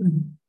嗯。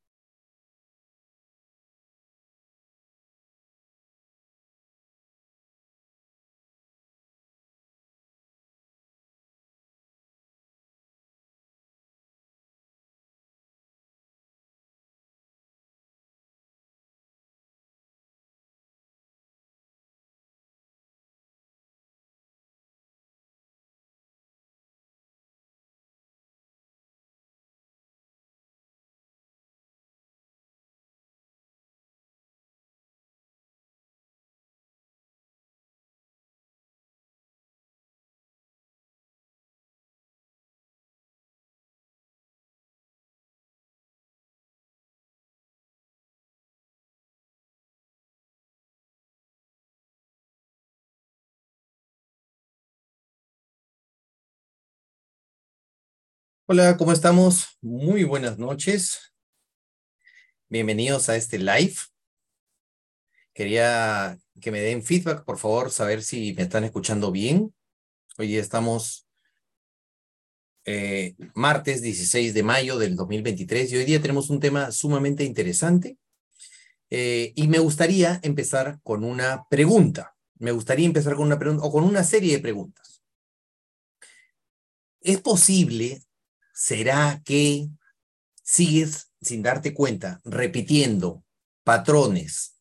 Hola, ¿cómo estamos? Muy buenas noches. Bienvenidos a este live. Quería que me den feedback, por favor, saber si me están escuchando bien. Hoy estamos eh, martes 16 de mayo del 2023 y hoy día tenemos un tema sumamente interesante. Eh, y me gustaría empezar con una pregunta. Me gustaría empezar con una pregunta o con una serie de preguntas. ¿Es posible ¿Será que sigues sin darte cuenta repitiendo patrones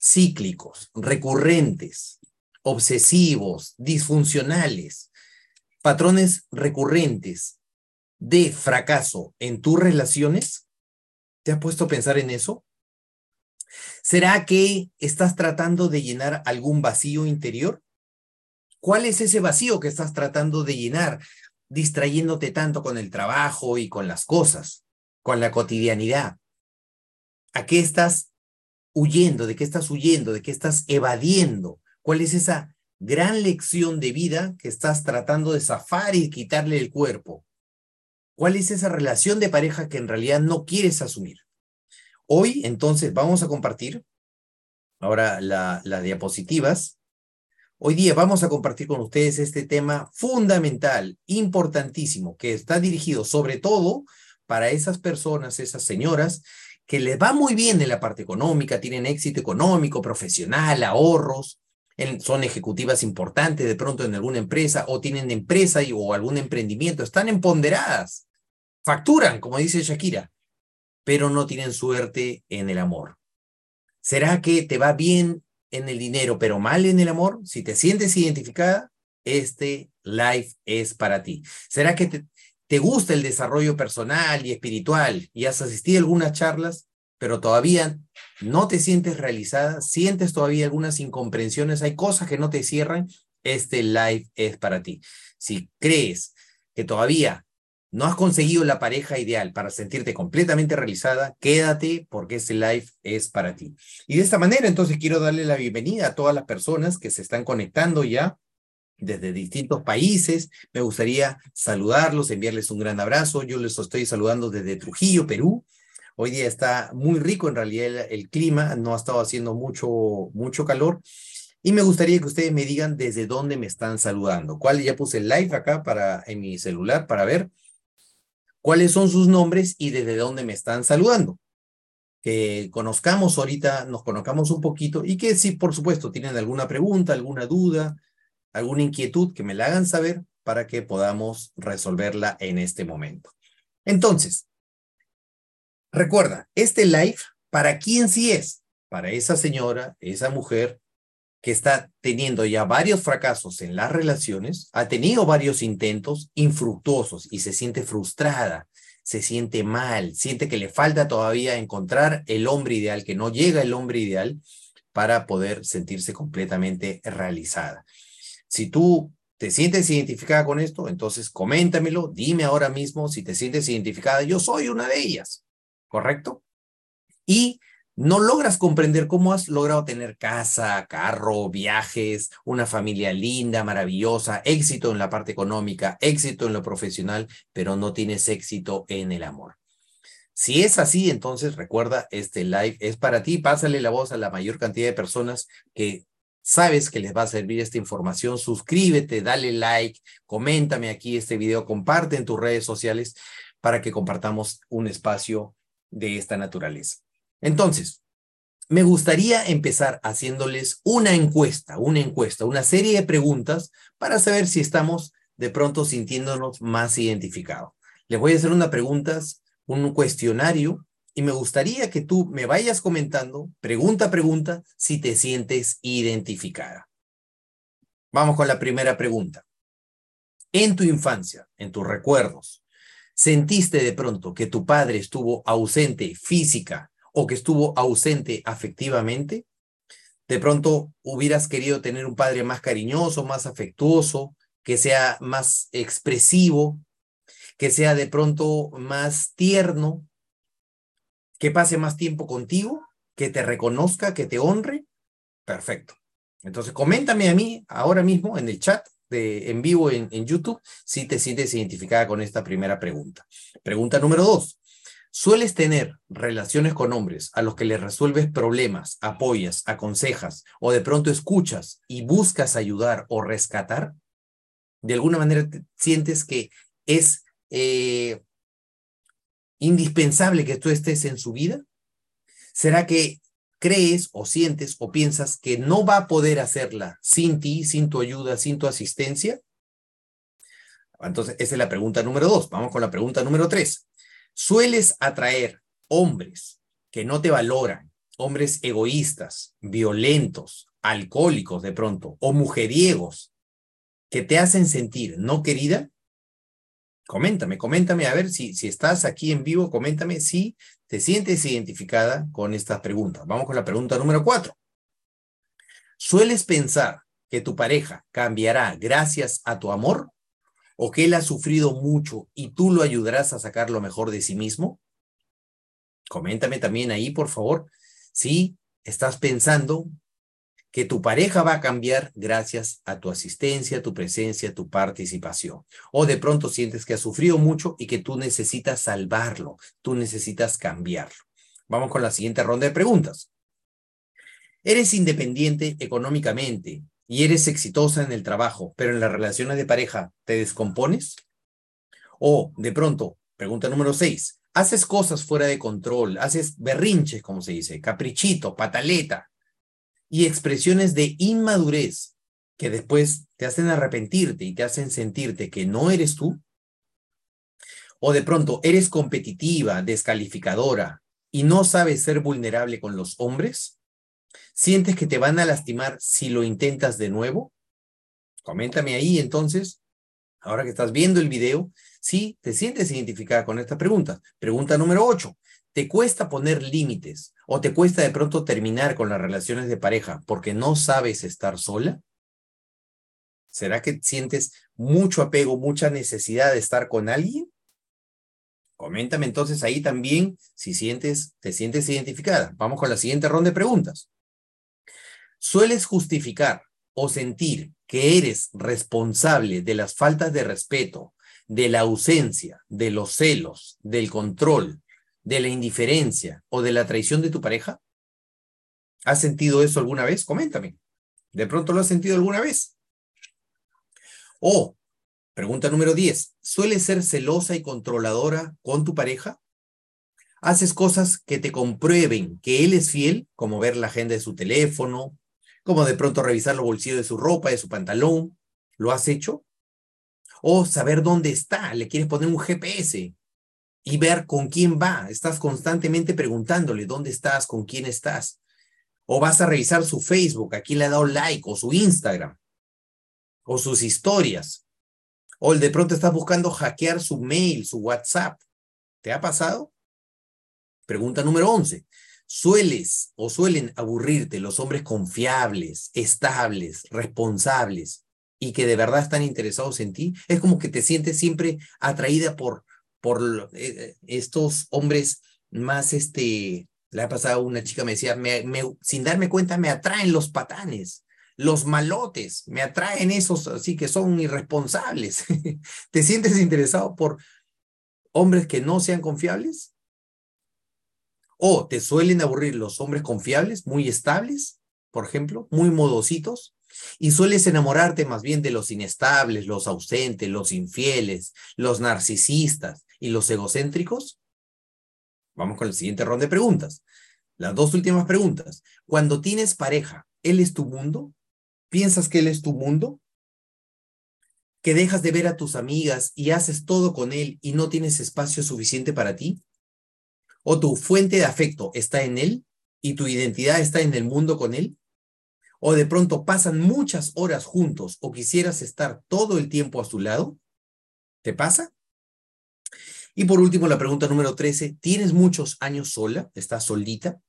cíclicos, recurrentes, obsesivos, disfuncionales, patrones recurrentes de fracaso en tus relaciones? ¿Te has puesto a pensar en eso? ¿Será que estás tratando de llenar algún vacío interior? ¿Cuál es ese vacío que estás tratando de llenar? Distrayéndote tanto con el trabajo y con las cosas, con la cotidianidad? ¿A qué estás huyendo? ¿De qué estás huyendo? ¿De qué estás evadiendo? ¿Cuál es esa gran lección de vida que estás tratando de zafar y quitarle el cuerpo? ¿Cuál es esa relación de pareja que en realidad no quieres asumir? Hoy, entonces, vamos a compartir ahora las diapositivas Hoy día vamos a compartir con ustedes este tema fundamental, importantísimo, que está dirigido sobre todo para esas personas, esas señoras, que les va muy bien en la parte económica, tienen éxito económico, profesional, ahorros, son ejecutivas importantes de pronto en alguna empresa o tienen empresa o algún emprendimiento, están empoderadas, facturan, como dice Shakira, pero no tienen suerte en el amor. ¿Será que te va bien en el dinero, pero mal en el amor, si te sientes identificada, este live es para ti. ¿Será que te, gusta el desarrollo personal y espiritual y has asistido a algunas charlas, pero todavía no te sientes realizada, sientes todavía algunas incomprensiones, hay cosas que no te cierran? Este live es para ti. Si crees que todavía no has conseguido la pareja ideal para sentirte completamente realizada, quédate porque este live es para ti. Y de esta manera, entonces quiero darle la bienvenida a todas las personas que se están conectando ya desde distintos países. Me gustaría saludarlos, enviarles un gran abrazo. Yo les estoy saludando desde Trujillo, Perú. Hoy día está muy rico en realidad el, el clima, no ha estado haciendo mucho, mucho calor. Y me gustaría que ustedes me digan desde dónde me están saludando. ¿Cuál? Ya puse el live acá para, en mi celular para ver cuáles son sus nombres y desde dónde me están saludando. Que conozcamos ahorita, nos conozcamos un poquito y que si por supuesto tienen alguna pregunta, alguna duda, alguna inquietud, que me la hagan saber para que podamos resolverla en este momento. Entonces, recuerda, este live, ¿para quién sí es? Para esa señora, esa mujer que está teniendo ya varios fracasos en las relaciones, ha tenido varios intentos infructuosos y se siente frustrada, se siente mal, siente que le falta todavía encontrar el hombre ideal, que no llega el hombre ideal para poder sentirse completamente realizada. Si tú te sientes identificada con esto, entonces coméntamelo, dime ahora mismo si te sientes identificada. Yo soy una de ellas, ¿correcto? Y no logras comprender cómo has logrado tener casa, carro, viajes, una familia linda, maravillosa, éxito en la parte económica, éxito en lo profesional, pero no tienes éxito en el amor. Si es así, entonces recuerda, este live es para ti. Pásale la voz a la mayor cantidad de personas que sabes que les va a servir esta información. Suscríbete, dale like, coméntame aquí este video, comparte en tus redes sociales para que compartamos un espacio de esta naturaleza. Entonces, me gustaría empezar haciéndoles una encuesta, una encuesta, una serie de preguntas para saber si estamos de pronto sintiéndonos más identificados. Les voy a hacer unas preguntas, un cuestionario, y me gustaría que tú me vayas comentando, pregunta a pregunta, si te sientes identificada. Vamos con la primera pregunta. En tu infancia, en tus recuerdos, ¿sentiste de pronto que tu padre estuvo ausente física o que estuvo ausente afectivamente? De pronto hubieras querido tener un padre más cariñoso, más afectuoso, que sea más expresivo, que sea de pronto más tierno, que pase más tiempo contigo, que te reconozca, que te honre. Perfecto. Entonces, coméntame a mí ahora mismo en el chat de, en vivo en, en YouTube si te sientes identificada con esta primera pregunta. Pregunta número dos. ¿Sueles tener relaciones con hombres a los que les resuelves problemas, apoyas, aconsejas o de pronto escuchas y buscas ayudar o rescatar? de alguna manera sientes que es eh, indispensable que tú estés en su vida? ¿Será que crees o sientes o piensas que no va a poder hacerla sin ti, sin tu ayuda, sin tu asistencia? Entonces, esa es la pregunta número dos. Vamos con la pregunta número tres. ¿Sueles atraer hombres que no te valoran, hombres egoístas, violentos, alcohólicos de pronto, o mujeriegos, que te hacen sentir no querida, coméntame, coméntame, a ver si, si estás aquí en vivo, coméntame si te sientes identificada con estas preguntas. Vamos con la pregunta número cuatro. ¿Sueles pensar que tu pareja cambiará gracias a tu amor? ¿O que él ha sufrido mucho y tú lo ayudarás a sacar lo mejor de sí mismo? Coméntame también ahí, por favor, si estás pensando que tu pareja va a cambiar gracias a tu asistencia, tu presencia, tu participación. O de pronto sientes que ha sufrido mucho y que tú necesitas salvarlo, tú necesitas cambiarlo. Vamos con la siguiente ronda de preguntas. ¿Eres independiente económicamente y eres exitosa en el trabajo, pero en las relaciones de pareja te descompones? O de pronto, pregunta número seis, haces cosas fuera de control, haces berrinches, como se dice, caprichito, pataleta, y expresiones de inmadurez que después te hacen arrepentirte y te hacen sentirte que no eres tú, o de pronto eres competitiva, descalificadora y no sabes ser vulnerable con los hombres, sientes que te van a lastimar si lo intentas de nuevo, coméntame ahí entonces, ahora que estás viendo el video, si te sientes identificada con esta pregunta. Pregunta número 8. ¿Te cuesta poner límites o te cuesta de pronto terminar con las relaciones de pareja porque no sabes estar sola? ¿Será que sientes mucho apego, mucha necesidad de estar con alguien? Coméntame entonces ahí también si sientes, te sientes identificada. Vamos con la siguiente ronda de preguntas. ¿Sueles justificar o sentir que eres responsable de las faltas de respeto, de la ausencia, de los celos, del control, de la indiferencia o de la traición de tu pareja? ¿Has sentido eso alguna vez? Coméntame. ¿De pronto lo has sentido alguna vez? O, pregunta número 10, ¿sueles ser celosa y controladora con tu pareja? ¿Haces cosas que te comprueben que él es fiel, como ver la agenda de su teléfono, como de pronto revisar los bolsillos de su ropa, de su pantalón? ¿Lo has hecho? O saber dónde está, le quieres poner un GPS y ver con quién va. Estás constantemente preguntándole dónde estás, con quién estás. O vas a revisar su Facebook, a quién le ha dado like, o su Instagram, o sus historias. O de pronto estás buscando hackear su mail, su WhatsApp. ¿Te ha pasado? Pregunta número 11. ¿Sueles o suelen aburrirte los hombres confiables, estables, responsables y que de verdad están interesados en ti? Es como que te sientes siempre atraída por por eh, estos hombres más, este, la ha pasado una chica me decía, me, sin darme cuenta me atraen los patanes, los malotes, me atraen esos así que son irresponsables. ¿Te sientes interesado por hombres que no sean confiables? ¿O te suelen aburrir los hombres confiables, muy estables, por ejemplo, muy modositos? Y sueles enamorarte más bien de los inestables, los ausentes, los infieles, los narcisistas, y los egocéntricos? Vamos con la siguiente ronda de preguntas. Las dos últimas preguntas. Cuando tienes pareja, ¿él es tu mundo? ¿Piensas que él es tu mundo? ¿Que dejas de ver a tus amigas y haces todo con él y no tienes espacio suficiente para ti? ¿O tu fuente de afecto está en él y tu identidad está en el mundo con él? ¿O de pronto pasan muchas horas juntos o quisieras estar todo el tiempo a su lado? ¿Te pasa? Y por último, la pregunta número 13, ¿tienes muchos años sola? ¿Estás solita?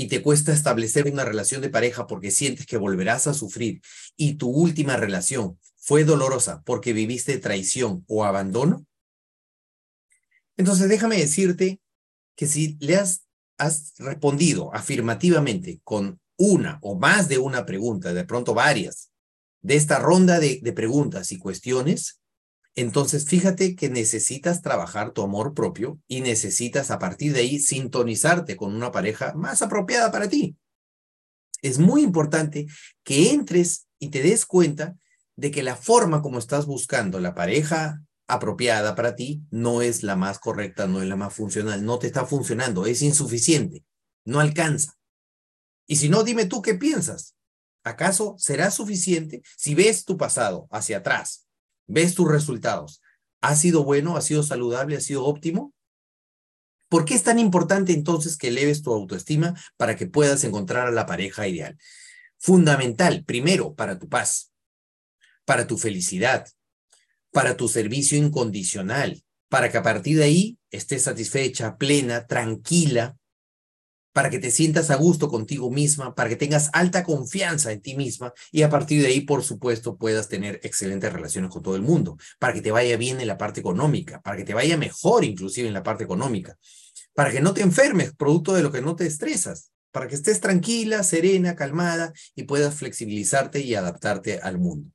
y te cuesta establecer una relación de pareja porque sientes que volverás a sufrir y tu última relación fue dolorosa porque viviste traición o abandono? Entonces déjame decirte que si le has, respondido afirmativamente con una o más de una pregunta, de pronto varias, de esta ronda de preguntas y cuestiones, entonces, fíjate que necesitas trabajar tu amor propio y necesitas a partir de ahí sintonizarte con una pareja más apropiada para ti. Es muy importante que entres y te des cuenta de que la forma como estás buscando la pareja apropiada para ti no es la más correcta, no es la más funcional, no te está funcionando, es insuficiente, no alcanza. Y si no, dime tú qué piensas. ¿Acaso será suficiente si ves tu pasado hacia atrás ves tus resultados. ¿Ha sido bueno? ¿Ha sido saludable? ¿Ha sido óptimo? ¿Por qué es tan importante entonces que eleves tu autoestima para que puedas encontrar a la pareja ideal? Fundamental, primero, para tu paz, para tu felicidad, para tu servicio incondicional, para que a partir de ahí estés satisfecha, plena, tranquila, para que te sientas a gusto contigo misma, para que tengas alta confianza en ti misma y a partir de ahí, por supuesto, puedas tener excelentes relaciones con todo el mundo, para que te vaya bien en la parte económica, para que te vaya mejor inclusive en la parte económica, para que no te enfermes producto de lo que no te estresas, para que estés tranquila, serena, calmada y puedas flexibilizarte y adaptarte al mundo.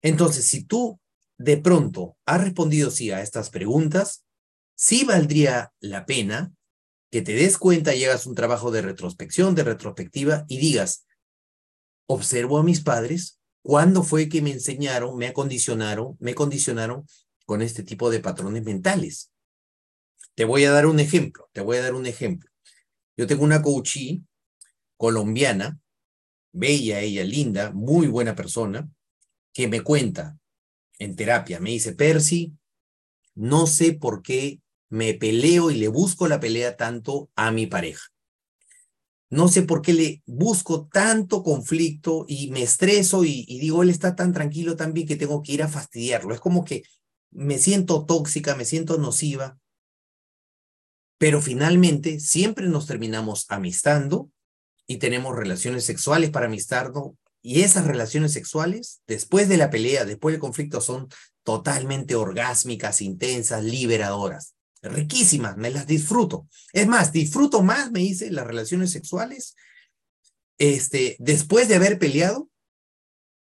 Entonces, si tú de pronto has respondido sí a estas preguntas, sí valdría la pena que te des cuenta y hagas un trabajo de retrospección, de retrospectiva y digas, observo a mis padres, ¿cuándo fue que me enseñaron, me acondicionaron, me condicionaron con este tipo de patrones mentales? Te voy a dar un ejemplo, te voy a dar un ejemplo. Yo tengo una coachee colombiana, bella ella, linda, muy buena persona, que me cuenta en terapia, me dice, Percy, no sé por qué me peleo y le busco la pelea tanto a mi pareja. No sé por qué le busco tanto conflicto y me estreso y, digo, él está tan tranquilo también que tengo que ir a fastidiarlo. Es como que me siento tóxica, me siento nociva, pero finalmente siempre nos terminamos amistando y tenemos relaciones sexuales para amistarnos y esas relaciones sexuales, después de la pelea, después del conflicto, son totalmente orgásmicas, intensas, liberadoras riquísimas, me las disfruto. Es más, disfruto más, me dice, las relaciones sexuales este, después de haber peleado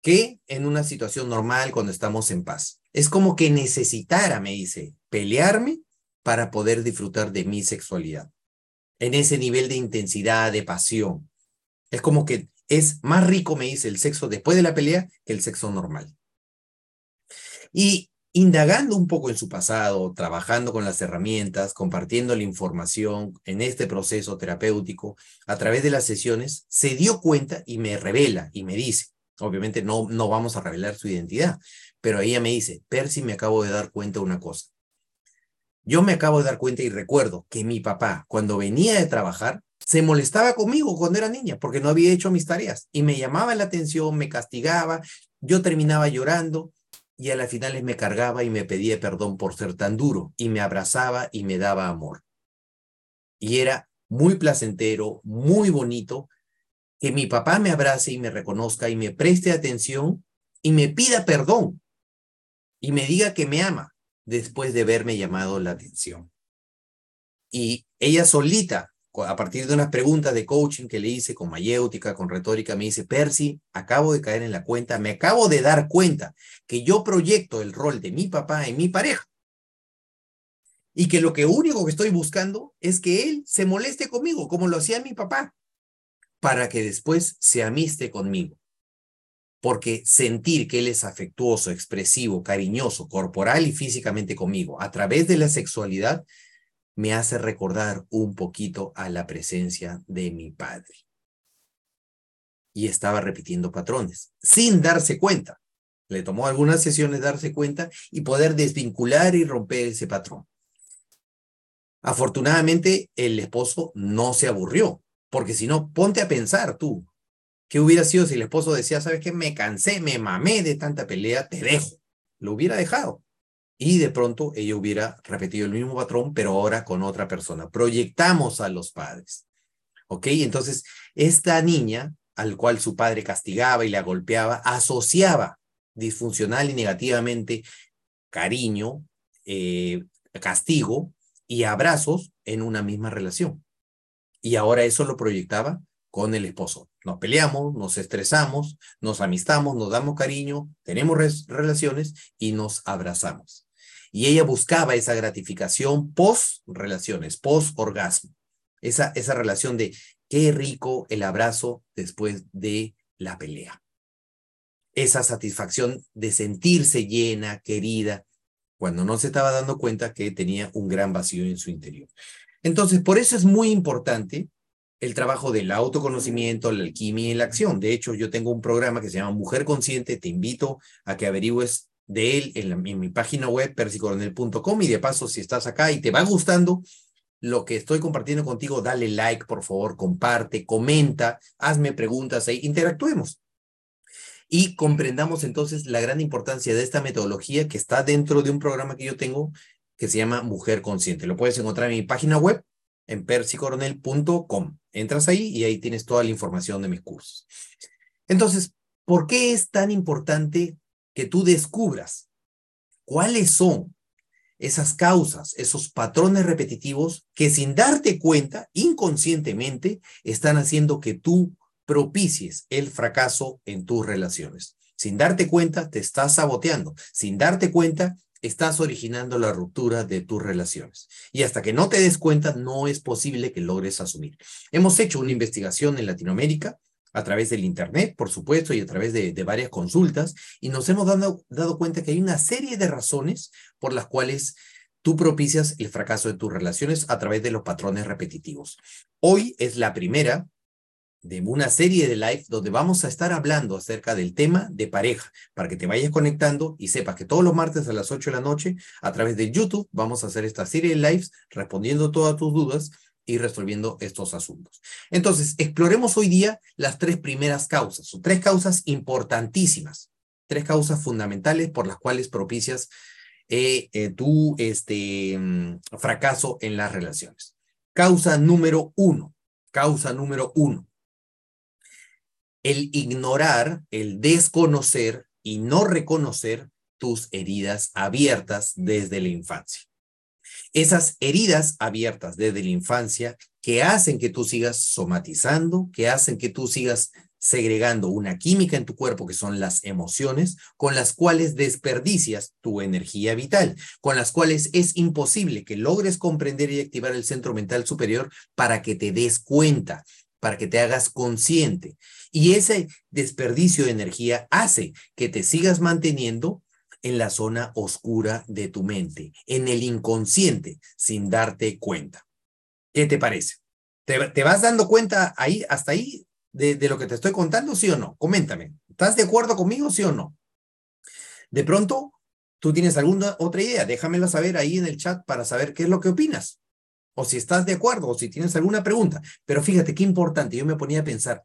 que en una situación normal cuando estamos en paz. Es como que necesitara, me dice, pelearme para poder disfrutar de mi sexualidad. En ese nivel de intensidad, de pasión. Es como que es más rico, me dice, el sexo después de la pelea que el sexo normal. Y indagando un poco en su pasado, trabajando con las herramientas, compartiendo la información en este proceso terapéutico a través de las sesiones, se dio cuenta y me revela y me dice, obviamente no, no vamos a revelar su identidad, pero ella me dice, Percy, me acabo de dar cuenta de una cosa. Yo me acabo de dar cuenta y recuerdo que mi papá, cuando venía de trabajar, se molestaba conmigo cuando era niña porque no había hecho mis tareas y me llamaba la atención, me castigaba, yo terminaba llorando y a las finales me cargaba y me pedía perdón por ser tan duro y me abrazaba y me daba amor. Y era muy placentero, muy bonito que mi papá me abrace y me reconozca y me preste atención y me pida perdón y me diga que me ama después de haberme llamado la atención. Y ella solita a partir de unas preguntas de coaching que le hice con mayéutica, con retórica, me dice, Percy, acabo de caer en la cuenta, me acabo de dar cuenta que yo proyecto el rol de mi papá en mi pareja. Y que lo que único que estoy buscando es que él se moleste conmigo, como lo hacía mi papá, para que después se amiste conmigo. Porque sentir que él es afectuoso, expresivo, cariñoso, corporal y físicamente conmigo, a través de la sexualidad, me hace recordar un poquito a la presencia de mi padre. Y estaba repitiendo patrones, sin darse cuenta. Le tomó algunas sesiones darse cuenta y poder desvincular y romper ese patrón. Afortunadamente, el esposo no se aburrió, porque si no, ponte a pensar tú, ¿qué hubiera sido si el esposo decía, sabes qué, me cansé, me mamé de tanta pelea, te dejo? Lo hubiera dejado. Y de pronto ella hubiera repetido el mismo patrón, pero ahora con otra persona. Proyectamos a los padres. ¿Ok? Entonces, esta niña, al cual su padre castigaba y la golpeaba, asociaba disfuncional y negativamente cariño, eh, castigo y abrazos en una misma relación. Y ahora eso lo proyectaba con el esposo. Nos peleamos, nos estresamos, nos amistamos, nos damos cariño, tenemos relaciones y nos abrazamos. Y ella buscaba esa gratificación post relaciones, post orgasmo. Esa, esa relación de qué rico el abrazo después de la pelea. Esa satisfacción de sentirse llena, querida, cuando no se estaba dando cuenta que tenía un gran vacío en su interior. Entonces, por eso es muy importante el trabajo del autoconocimiento, la alquimia y la acción. De hecho, yo tengo un programa que se llama Mujer Consciente. Te invito a que averigües de él en, mi página web, persicoronel.com. Y de paso, si estás acá y te va gustando lo que estoy compartiendo contigo, dale like, por favor, comparte, comenta, hazme preguntas ahí, interactuemos y comprendamos entonces la gran importancia de esta metodología que está dentro de un programa que yo tengo que se llama Mujer Consciente. Lo puedes encontrar en mi página web en persicoronel.com. Entras ahí y ahí tienes toda la información de mis cursos. Entonces, ¿por qué es tan importante que tú descubras cuáles son esas causas, esos patrones repetitivos que sin darte cuenta, inconscientemente, están haciendo que tú propicies el fracaso en tus relaciones. Sin darte cuenta, te estás saboteando. Sin darte cuenta, estás originando la ruptura de tus relaciones. Y hasta que no te des cuenta, no es posible que logres asumir. Hemos hecho una investigación en Latinoamérica a través del Internet, por supuesto, y a través de, varias consultas, y nos hemos dado, dado cuenta que hay una serie de razones por las cuales tú propicias el fracaso de tus relaciones a través de los patrones repetitivos. Hoy es la primera de una serie de live donde vamos a estar hablando acerca del tema de pareja, para que te vayas conectando y sepas que todos los martes a las 8 de la noche, a través de YouTube, vamos a hacer esta serie de lives respondiendo todas tus dudas y resolviendo estos asuntos. Entonces, exploremos hoy día las tres primeras causas, o tres causas importantísimas, tres causas fundamentales por las cuales propicias eh, eh, tu este, mm, fracaso en las relaciones. Causa número uno, causa número uno el ignorar, el desconocer y no reconocer tus heridas abiertas desde la infancia. Esas heridas abiertas desde la infancia que hacen que tú sigas somatizando, que hacen que tú sigas segregando una química en tu cuerpo que son las emociones, con las cuales desperdicias tu energía vital, con las cuales es imposible que logres comprender y activar el centro mental superior para que te des cuenta, para que te hagas consciente. Y ese desperdicio de energía hace que te sigas manteniendo en la zona oscura de tu mente, en el inconsciente, sin darte cuenta. ¿Qué te parece? ¿Te, vas dando cuenta ahí, hasta ahí, de, de, lo que te estoy contando, sí o no? Coméntame. ¿Estás de acuerdo conmigo, sí o no? De pronto, tú tienes alguna otra idea, déjamela saber ahí en el chat para saber qué es lo que opinas. O si estás de acuerdo, o si tienes alguna pregunta. Pero fíjate qué importante, yo me ponía a pensar,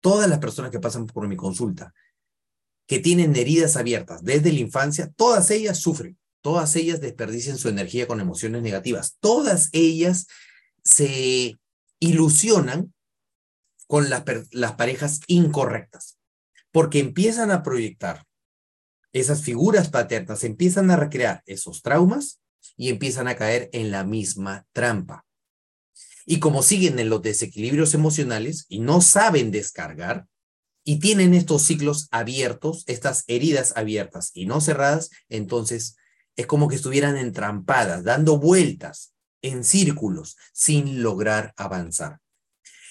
todas las personas que pasan por mi consulta, que tienen heridas abiertas desde la infancia, todas ellas sufren, todas ellas desperdician su energía con emociones negativas, todas ellas se ilusionan con las parejas incorrectas, porque empiezan a proyectar esas figuras paternas, empiezan a recrear esos traumas y empiezan a caer en la misma trampa. Y como siguen en los desequilibrios emocionales y no saben descargar, y tienen estos ciclos abiertos, estas heridas abiertas y no cerradas, entonces es como que estuvieran entrampadas, dando vueltas en círculos sin lograr avanzar.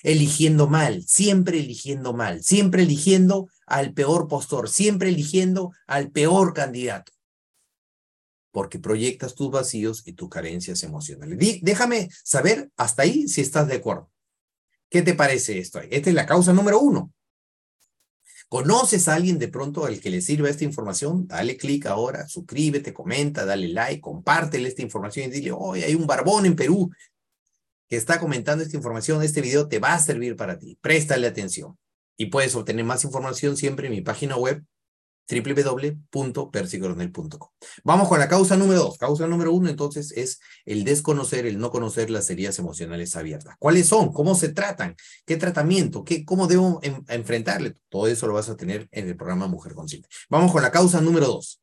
Eligiendo mal, siempre eligiendo mal, siempre eligiendo al peor postor, siempre eligiendo al peor candidato. porque proyectas tus vacíos y tus carencias emocionales. déjame saber hasta ahí si estás de acuerdo. ¿Qué te parece esto? Esta es la causa número uno. ¿Conoces a alguien de pronto al que le sirva esta información? Dale clic ahora, suscríbete, comenta, dale like, compártele esta información y dile, hoy hay un barbón en Perú que está comentando esta información, este video te va a servir para ti. Préstale atención. Y puedes obtener más información siempre en mi página web www.persicoronel.com. Vamos con la causa número dos. Causa número uno, entonces, es el desconocer, el no conocer las heridas emocionales abiertas. ¿Cuáles son? ¿Cómo se tratan? ¿Qué tratamiento? ¿Qué, ¿Cómo debo enfrentarle? Todo eso lo vas a tener en el programa Mujer Consciente. Vamos con la causa número dos.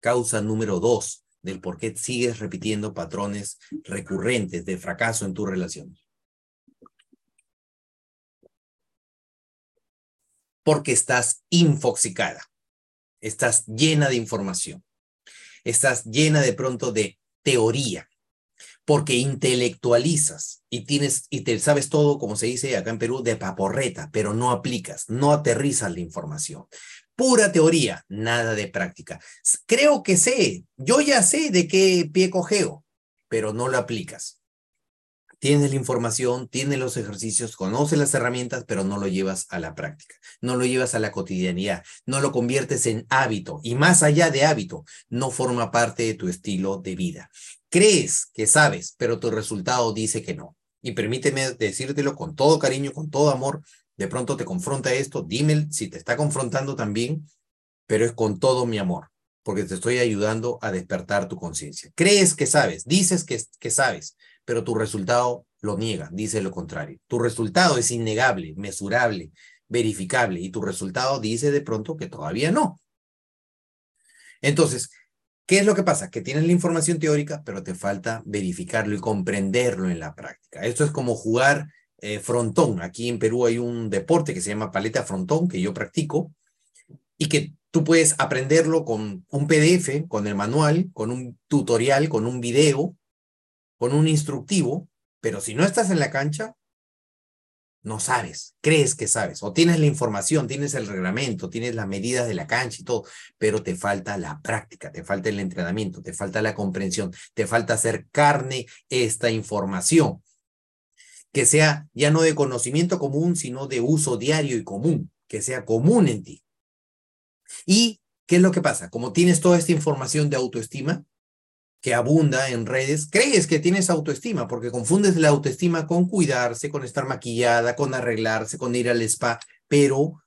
Causa número dos del por qué sigues repitiendo patrones recurrentes de fracaso en tu relación. Porque estás infoxicada, estás llena de información, estás llena de pronto de teoría, porque intelectualizas y tienes y te sabes todo, como se dice acá en Perú, de paporreta, pero no aplicas, no aterrizas la información. Pura teoría, nada de práctica. Creo que sé, yo ya sé de qué pie cogeo, pero no lo aplicas tienes la información, tienes los ejercicios, conoces las herramientas, pero no lo llevas a la práctica, no lo llevas a la cotidianidad, no lo conviertes en hábito y más allá de hábito, no forma parte de tu estilo de vida. Crees que sabes, pero tu resultado dice que no. Y permíteme decírtelo con todo cariño, con todo amor. De pronto te confronta esto, dime si te está confrontando también, pero es con todo mi amor, porque te estoy ayudando a despertar tu conciencia. Crees que sabes, dices que, que sabes, pero tu resultado lo niega, dice lo contrario. Tu resultado es innegable, mesurable, verificable, y tu resultado dice de pronto que todavía no. Entonces, ¿qué es lo que pasa? Que tienes la información teórica, pero te falta verificarlo y comprenderlo en la práctica. Esto es como jugar eh, frontón. Aquí en Perú hay un deporte que se llama paleta frontón, que yo practico, y que tú puedes aprenderlo con un PDF, con el manual, con un tutorial, con un video, con un instructivo, pero si no estás en la cancha, no sabes, crees que sabes, o tienes la información, tienes el reglamento, tienes las medidas de la cancha y todo, pero te falta la práctica, te falta el entrenamiento, te falta la comprensión, te falta hacer carne esta información, que sea ya no de conocimiento común, sino de uso diario y común, que sea común en ti. ¿Y qué es lo que pasa? Como tienes toda esta información de autoestima, que abunda en redes, crees que tienes autoestima, porque confundes la autoestima con cuidarse, con estar maquillada, con arreglarse, con ir al spa, pero,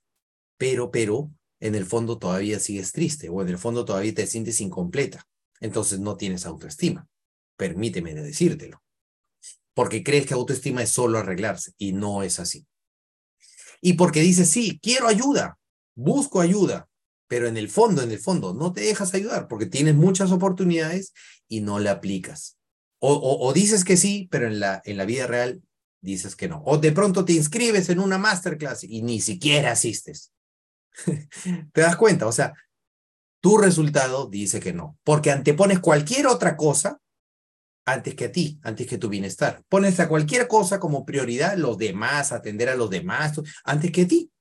pero, pero, en el fondo todavía sigues triste o en el fondo todavía te sientes incompleta. Entonces no tienes autoestima. Permíteme decírtelo. Porque crees que autoestima es solo arreglarse y no es así. Y porque dices, sí, quiero ayuda, busco ayuda, pero en el fondo, en el fondo, no te dejas ayudar porque tienes muchas oportunidades y no la aplicas. O, dices que sí, pero en la, en la vida real dices que no. O de pronto te inscribes en una masterclass y ni siquiera asistes. ¿Te das cuenta? O sea, tu resultado dice que no, porque antepones cualquier otra cosa antes que a ti, antes que tu bienestar. Pones a cualquier cosa como prioridad, los demás, atender a los demás, antes que a ti.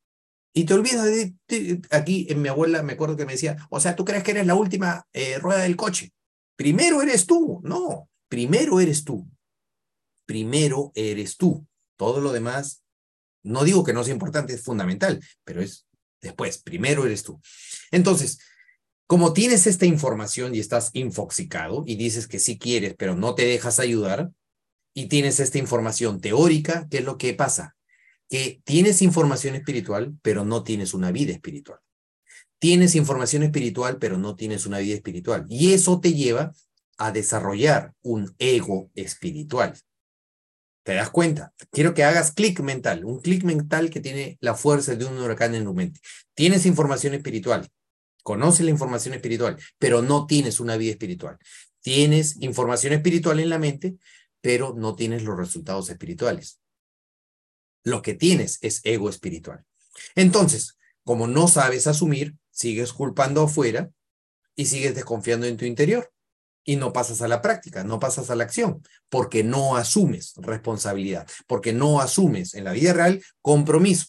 Y te olvidas de, aquí en mi abuela me acuerdo que me decía, o sea, tú crees que eres la última eh, rueda del coche. Primero eres tú. No, primero eres tú. Primero eres tú. Todo lo demás, no digo que no sea importante, es fundamental, pero es después, primero eres tú. Entonces, como tienes esta información y estás infoxicado y dices que sí quieres, pero no te dejas ayudar, y tienes esta información teórica, ¿qué es lo que pasa? Que tienes información espiritual, pero no tienes una vida espiritual. Tienes información espiritual, pero no tienes una vida espiritual. Y eso te lleva a desarrollar un ego espiritual. ¿Te das cuenta? Quiero que hagas clic mental, un clic mental que tiene la fuerza de un huracán en tu mente. Tienes información espiritual, conoces la información espiritual, pero no tienes una vida espiritual. Tienes información espiritual en la mente, pero no tienes los resultados espirituales lo que tienes es ego espiritual. Entonces, como no sabes asumir, sigues culpando afuera y sigues desconfiando en tu interior. Y no pasas a la práctica, no pasas a la acción, porque no asumes responsabilidad, porque no asumes en la vida real compromiso.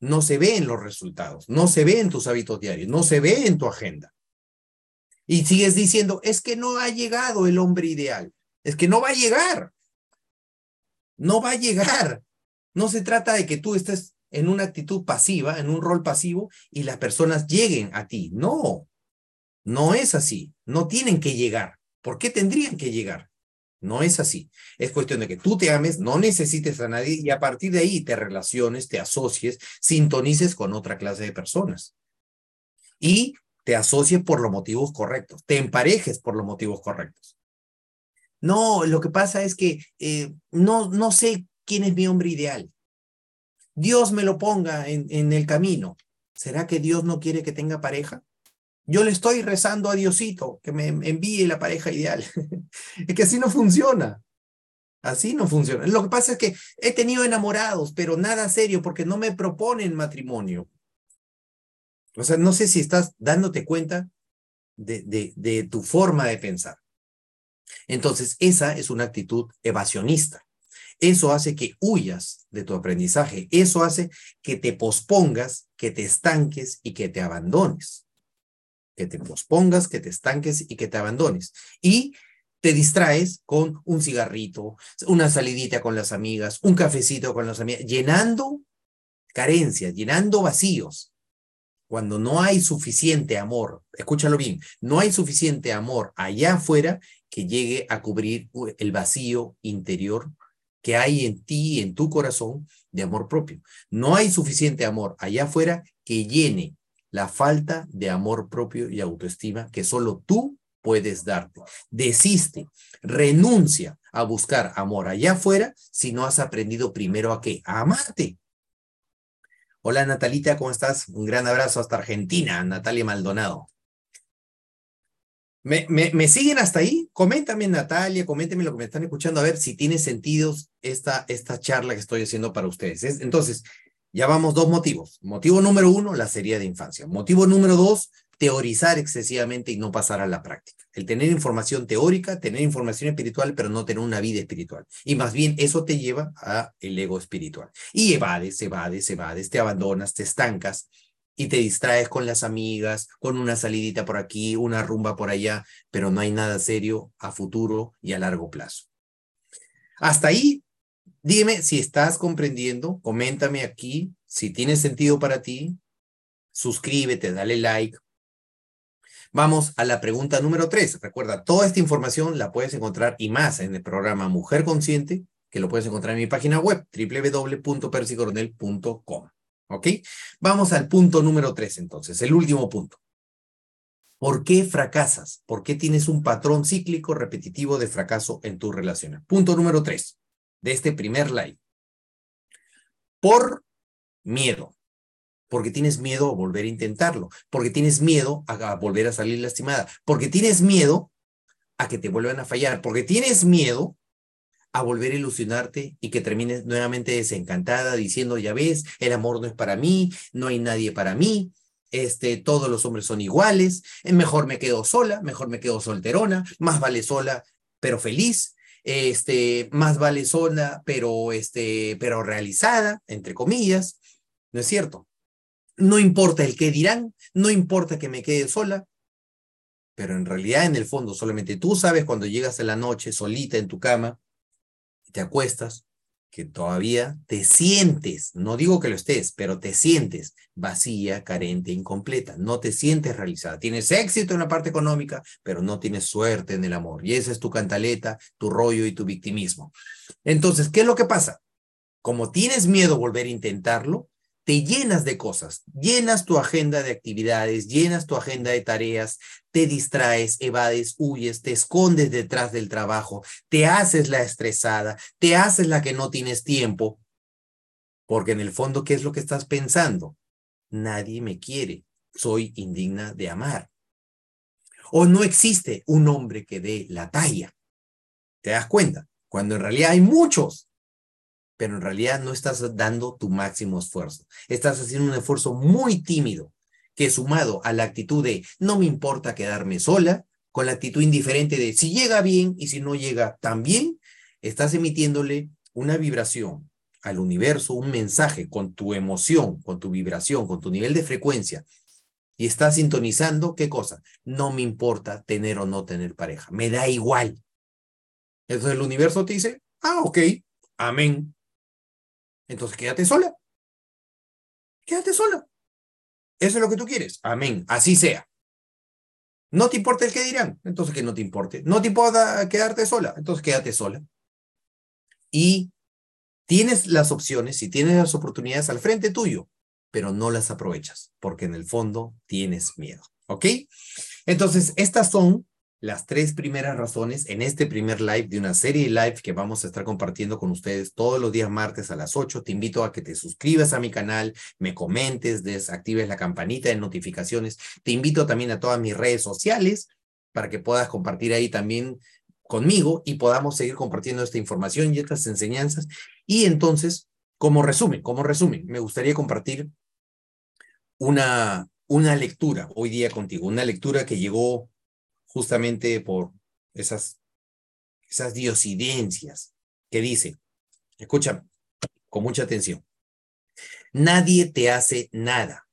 No se ve en los resultados, no se ve en tus hábitos diarios, no se ve en tu agenda. Y sigues diciendo, es que no ha llegado el hombre ideal. Es que no va a llegar. No va a llegar. No se trata de que tú estés en una actitud pasiva, en un rol pasivo, y las personas lleguen a ti. No, no es así. No tienen que llegar. ¿Por qué tendrían que llegar? No es así. Es cuestión de que tú te ames, no necesites a nadie y a partir de ahí te relaciones, te asocies, sintonices con otra clase de personas. Y te asocies por los motivos correctos, te emparejes por los motivos correctos. No, lo que pasa es que eh, no, no sé quién es mi hombre ideal. Dios me lo ponga en, el camino. ¿Será que Dios no quiere que tenga pareja? Yo le estoy rezando a Diosito que me envíe la pareja ideal. es que así no funciona. Así no funciona. Lo que pasa es que he tenido enamorados, pero nada serio porque no me proponen matrimonio. O sea, no sé si estás dándote cuenta de, de tu forma de pensar. Entonces, esa es una actitud evasionista. Eso hace que huyas de tu aprendizaje. Eso hace que te pospongas, que te estanques y que te abandones que te pospongas, que te estanques y que te abandones. Y te distraes con un cigarrito, una salidita con las amigas, un cafecito con las amigas, llenando carencias, llenando vacíos. Cuando no hay suficiente amor, escúchalo bien, no hay suficiente amor allá afuera que llegue a cubrir el vacío interior que hay en ti, en tu corazón, de amor propio. No hay suficiente amor allá afuera que llene la falta de amor propio y autoestima que solo tú puedes darte. Desiste, renuncia a buscar amor allá afuera si no has aprendido primero a qué? A amarte. Hola Natalita, ¿cómo estás? Un gran abrazo hasta Argentina, Natalia Maldonado. ¿Me, me, siguen hasta ahí? Coméntame, Natalia, coméntame lo que me están escuchando, a ver si tiene sentido esta, esta charla que estoy haciendo para ustedes. Entonces, ya vamos dos motivos. Motivo número uno, la serie de infancia. Motivo número dos, teorizar excesivamente y no pasar a la práctica. El tener información teórica, tener información espiritual, pero no tener una vida espiritual. Y más bien eso te lleva a el ego espiritual. Y evades, evades, evades, te abandonas, te estancas y te distraes con las amigas, con una salidita por aquí, una rumba por allá, pero no hay nada serio a futuro y a largo plazo. Hasta ahí Dime si estás comprendiendo, coméntame aquí, si tiene sentido para ti, suscríbete, dale like. Vamos a la pregunta número tres. Recuerda, toda esta información la puedes encontrar y más en el programa Mujer Consciente, que lo puedes encontrar en mi página web, www.persicoronel.com. ¿Ok? Vamos al punto número tres entonces, el último punto. ¿Por qué fracasas? ¿Por qué tienes un patrón cíclico repetitivo de fracaso en tus relaciones? Punto número tres de este primer live. Por miedo, porque tienes miedo a volver a intentarlo, porque tienes miedo a, volver a salir lastimada, porque tienes miedo a que te vuelvan a fallar, porque tienes miedo a volver a ilusionarte y que termines nuevamente desencantada diciendo, ya ves, el amor no es para mí, no hay nadie para mí, este, todos los hombres son iguales, mejor me quedo sola, mejor me quedo solterona, más vale sola, pero feliz, este, más vale sola, pero, este, pero realizada, entre comillas, ¿no es cierto? No importa el qué dirán, no importa que me quede sola, pero en realidad en el fondo solamente tú sabes cuando llegas a la noche solita en tu cama te acuestas que todavía te sientes, no digo que lo estés, pero te sientes vacía, carente, incompleta, no te sientes realizada. Tienes éxito en la parte económica, pero no tienes suerte en el amor. Y esa es tu cantaleta, tu rollo y tu victimismo. Entonces, ¿qué es lo que pasa? Como tienes miedo a volver a intentarlo, te llenas de cosas, llenas tu agenda de actividades, llenas tu agenda de tareas, te distraes, evades, huyes, te escondes detrás del trabajo, te haces la estresada, te haces la que no tienes tiempo, porque en el fondo, ¿qué es lo que estás pensando? Nadie me quiere, soy indigna de amar. O no existe un hombre que dé la talla. ¿Te das cuenta? Cuando en realidad hay muchos pero en realidad no estás dando tu máximo esfuerzo. Estás haciendo un esfuerzo muy tímido, que sumado a la actitud de no me importa quedarme sola, con la actitud indiferente de si llega bien y si no llega tan bien, estás emitiéndole una vibración al universo, un mensaje con tu emoción, con tu vibración, con tu nivel de frecuencia, y estás sintonizando, ¿qué cosa? No me importa tener o no tener pareja, me da igual. Entonces el universo te dice, ah, ok, amén. Entonces quédate sola. Quédate sola. Eso es lo que tú quieres. Amén. Así sea. No te importa el que dirán, entonces que no te importe. No te importa quedarte sola, entonces quédate sola. Y tienes las opciones y tienes las oportunidades al frente tuyo, pero no las aprovechas, porque en el fondo tienes miedo. ¿Ok? Entonces, estas son las tres primeras razones en este primer live de una serie de live que vamos a estar compartiendo con ustedes todos los días martes a las 8. Te invito a que te suscribas a mi canal, me comentes, desactives la campanita de notificaciones. Te invito también a todas mis redes sociales para que puedas compartir ahí también conmigo y podamos seguir compartiendo esta información y estas enseñanzas. Y entonces, como resumen, como resumen, me gustaría compartir una, una lectura hoy día contigo, una lectura que llegó justamente por esas, esas diosidencias que dice, escucha con mucha atención, nadie te hace nada,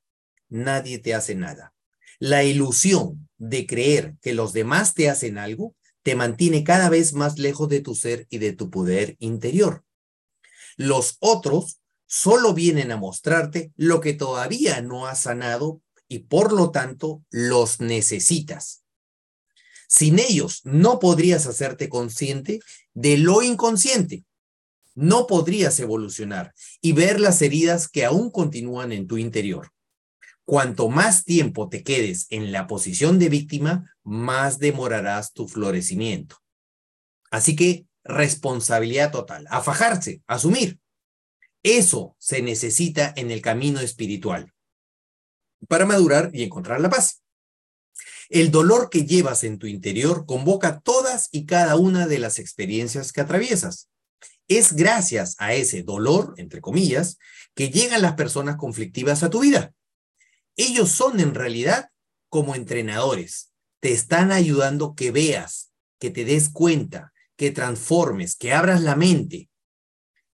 nadie te hace nada. La ilusión de creer que los demás te hacen algo te mantiene cada vez más lejos de tu ser y de tu poder interior. Los otros solo vienen a mostrarte lo que todavía no has sanado y por lo tanto los necesitas. Sin ellos no podrías hacerte consciente de lo inconsciente. No podrías evolucionar y ver las heridas que aún continúan en tu interior. Cuanto más tiempo te quedes en la posición de víctima, más demorarás tu florecimiento. Así que responsabilidad total, a fajarse, asumir. Eso se necesita en el camino espiritual para madurar y encontrar la paz. El dolor que llevas en tu interior convoca todas y cada una de las experiencias que atraviesas. Es gracias a ese dolor, entre comillas, que llegan las personas conflictivas a tu vida. Ellos son en realidad como entrenadores. Te están ayudando que veas, que te des cuenta, que transformes, que abras la mente,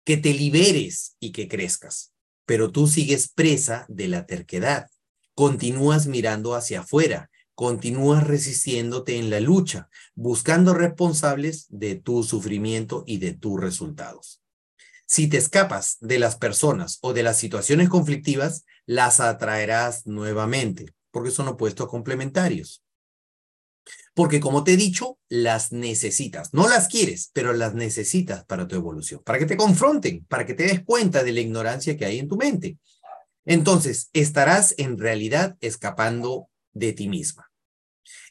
que te liberes y que crezcas. Pero tú sigues presa de la terquedad. Continúas mirando hacia afuera, continúas resistiéndote en la lucha, buscando responsables de tu sufrimiento y de tus resultados. Si te escapas de las personas o de las situaciones conflictivas, las atraerás nuevamente, porque son opuestos complementarios. Porque como te he dicho, las necesitas. No las quieres, pero las necesitas para tu evolución, para que te confronten, para que te des cuenta de la ignorancia que hay en tu mente. Entonces, estarás en realidad escapando de ti misma.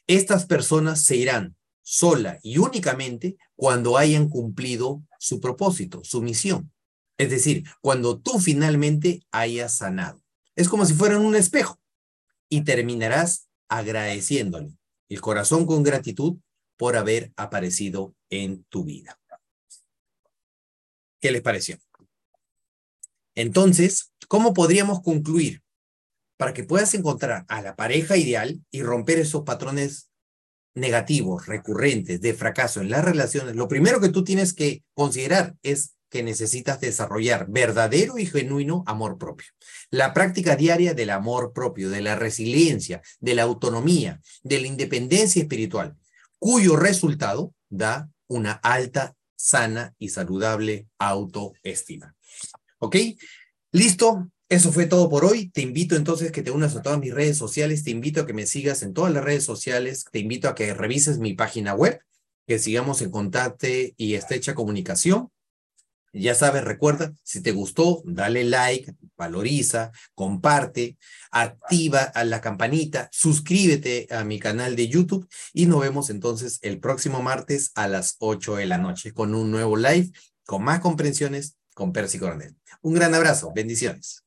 Estas personas se irán sola y únicamente cuando hayan cumplido su propósito, su misión. Es decir, cuando tú finalmente hayas sanado. Es como si fueran un espejo y terminarás agradeciéndole el corazón con gratitud por haber aparecido en tu vida. ¿Qué les pareció? Entonces, ¿cómo podríamos concluir para que puedas encontrar a la pareja ideal y romper esos patrones negativos, recurrentes, de fracaso en las relaciones, lo primero que tú tienes que considerar es que necesitas desarrollar verdadero y genuino amor propio. La práctica diaria del amor propio, de la resiliencia, de la autonomía, de la independencia espiritual, cuyo resultado da una alta, sana y saludable autoestima. ¿Ok? ¿Listo? Eso fue todo por hoy. Te invito entonces que te unas a todas mis redes sociales. Te invito a que me sigas en todas las redes sociales. Te invito a que revises mi página web, que sigamos en contacto y estrecha comunicación. Ya sabes, recuerda, si te gustó, dale like, valoriza, comparte, activa a la campanita, suscríbete a mi canal de YouTube y nos vemos entonces el próximo martes a las 8 de la noche con un nuevo live con más comprensiones con Percy Coronel. Un gran abrazo, bendiciones.